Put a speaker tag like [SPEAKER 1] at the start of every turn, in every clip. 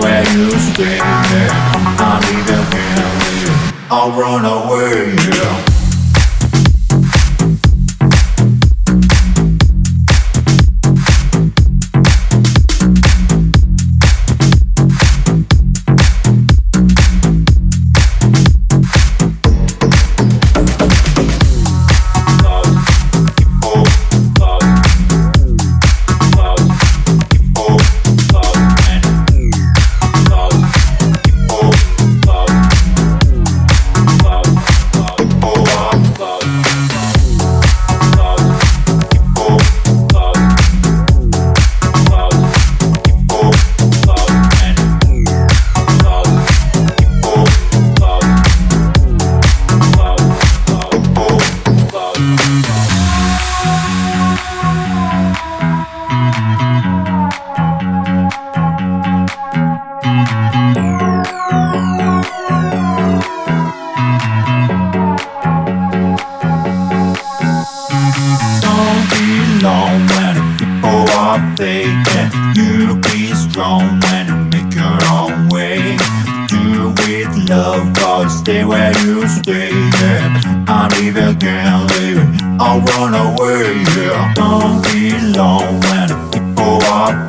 [SPEAKER 1] Where you spin. I'm even feeling it. I'll run away, yeah.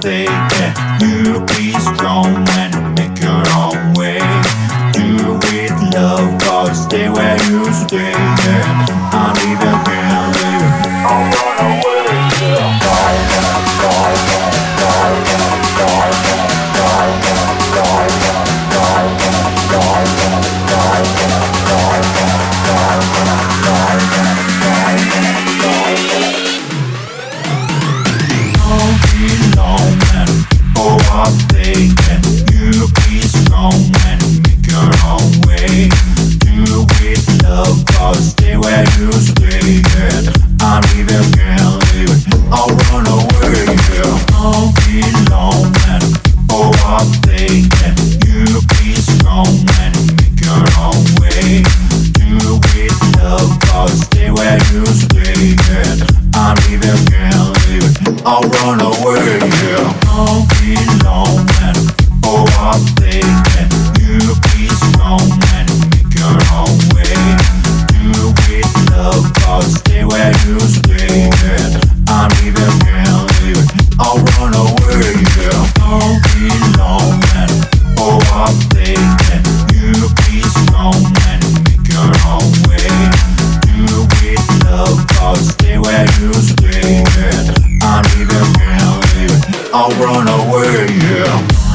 [SPEAKER 1] faith that You be strong. I'll run away, yeah.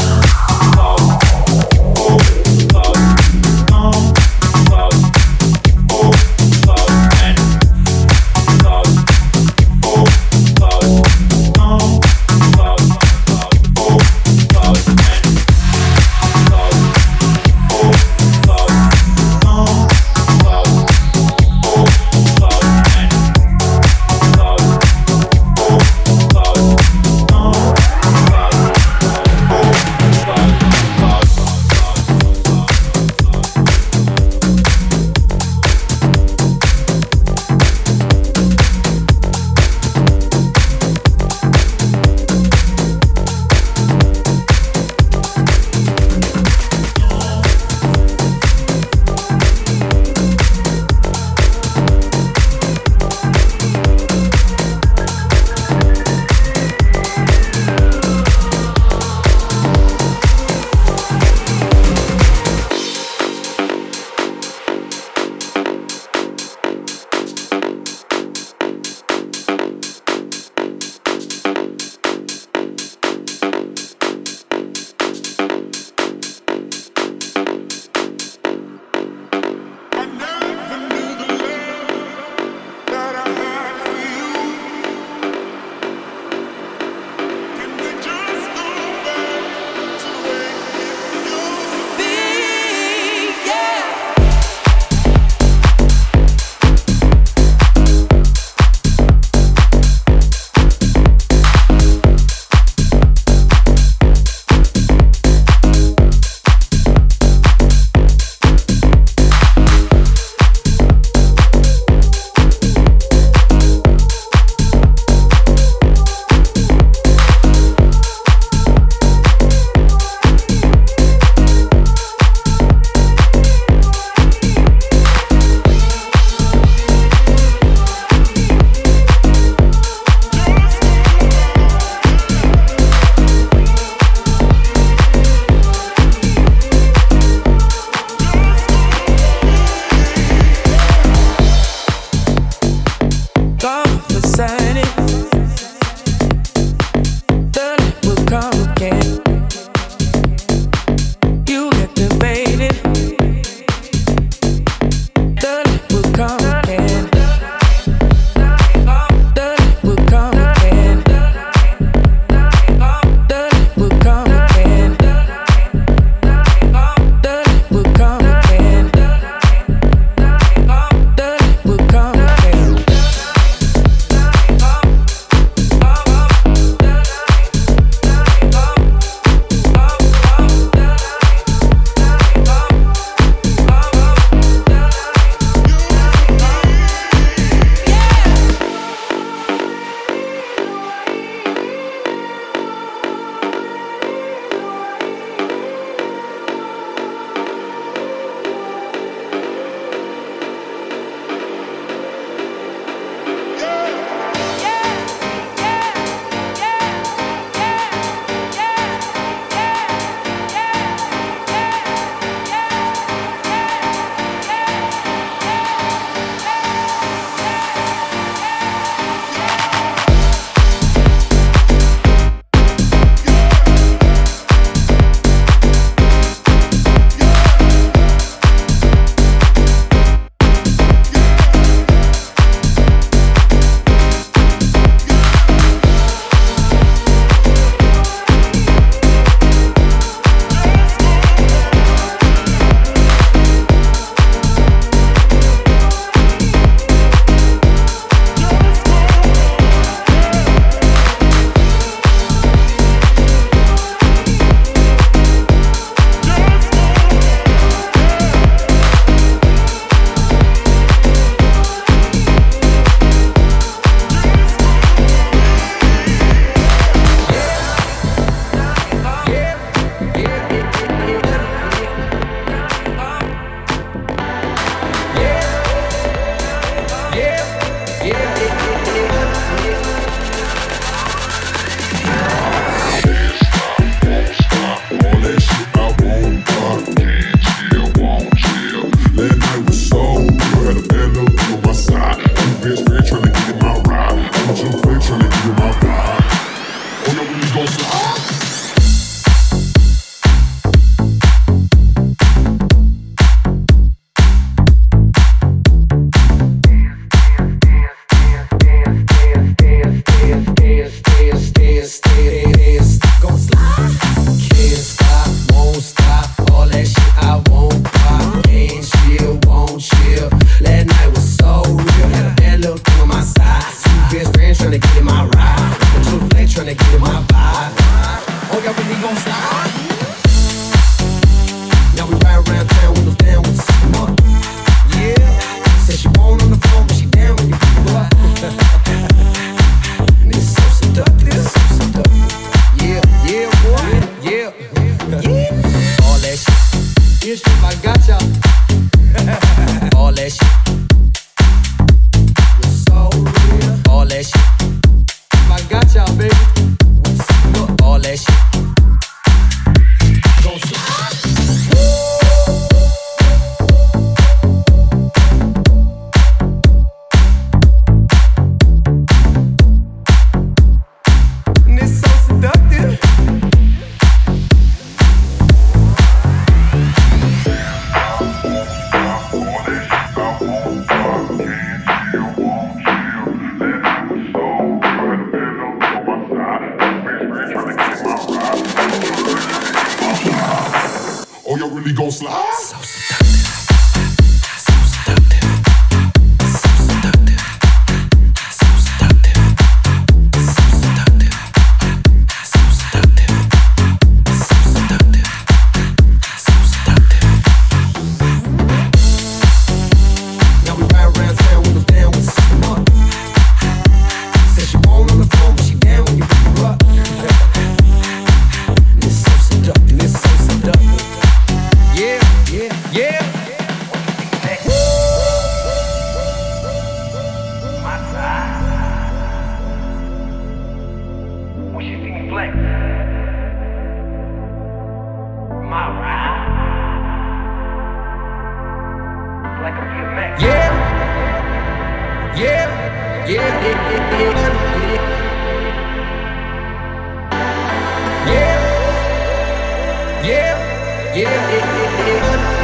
[SPEAKER 1] Yeah,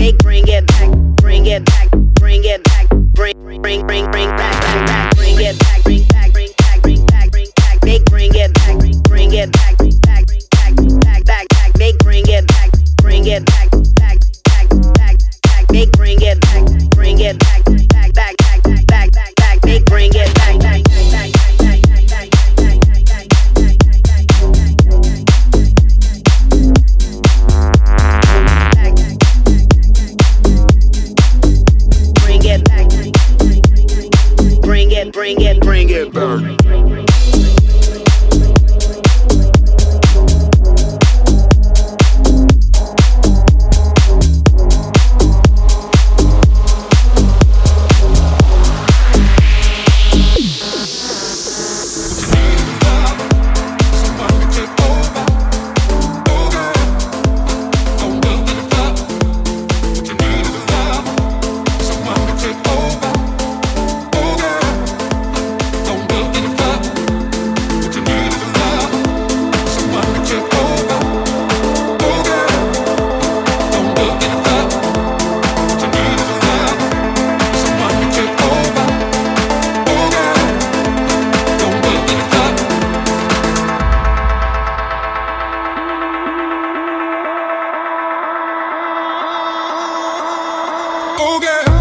[SPEAKER 1] Make
[SPEAKER 2] bring it back, bring it back, bring it back, bring bring bring bring back back back, bring it back, bring back, bring back, bring back, bring back, make bring it back, bring it back, back back back back back, make bring it back, bring it back. oh
[SPEAKER 1] girl.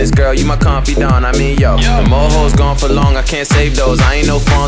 [SPEAKER 1] You
[SPEAKER 3] girl. You my confidant. I mean, yo. Yeah. The hoes gone for long. I can't save those. I ain't no Fonzie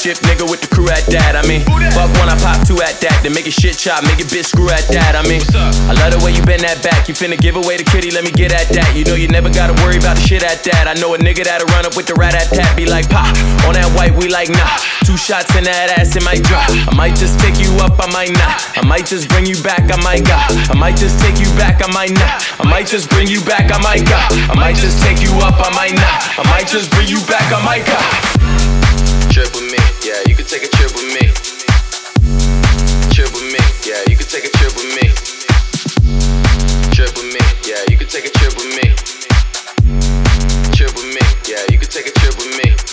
[SPEAKER 3] Young nigga with the crew at that. I mean, fuck one, I pop two at that. Then make it shit chop, make it bitch screw at that. I mean, I love the way you bend that back. You finna give away the kitty, let me get at that. You know you never gotta worry about the shit at that. I know a nigga that'll run up with the rat at that. Be like, pop, on that white, we like, nah. Two shots in that ass, it might drop. I might just pick you up, I might not. I might just bring you back, I might got. I might just take you back, I might not. I might just bring you back, I might got. I might just take you up, I might not. I might just bring you back, I might got. Yeah, you can take a trip with me. Trip with me. Yeah, you can take a trip with me. Trip with me. Yeah, you can take a trip with me. Trip with me. Yeah, you can take a trip with me.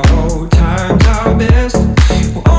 [SPEAKER 3] how times are best.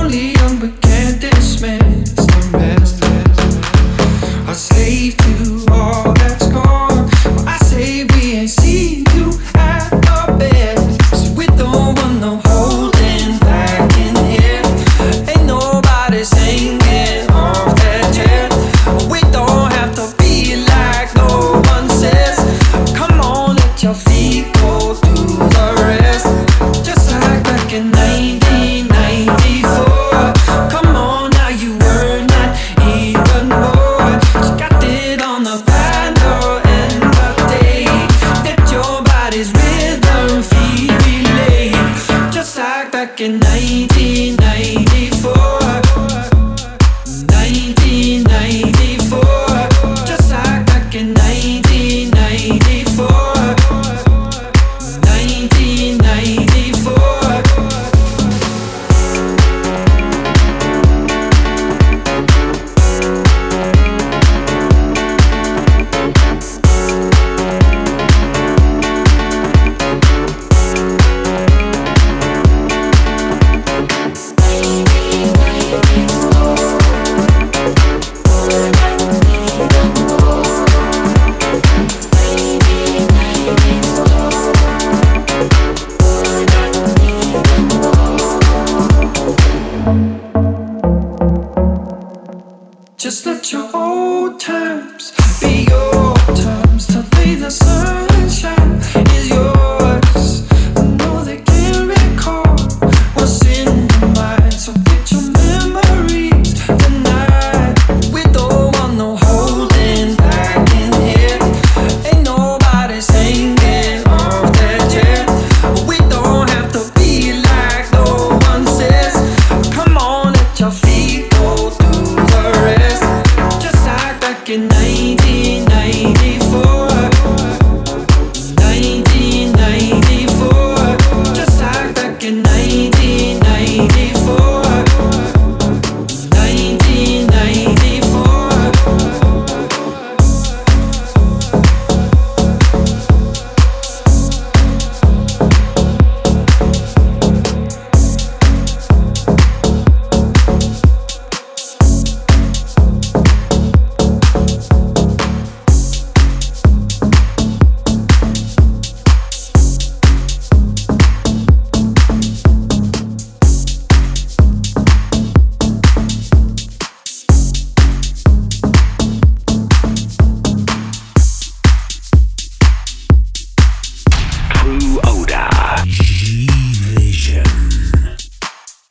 [SPEAKER 3] Just let your old times be
[SPEAKER 4] your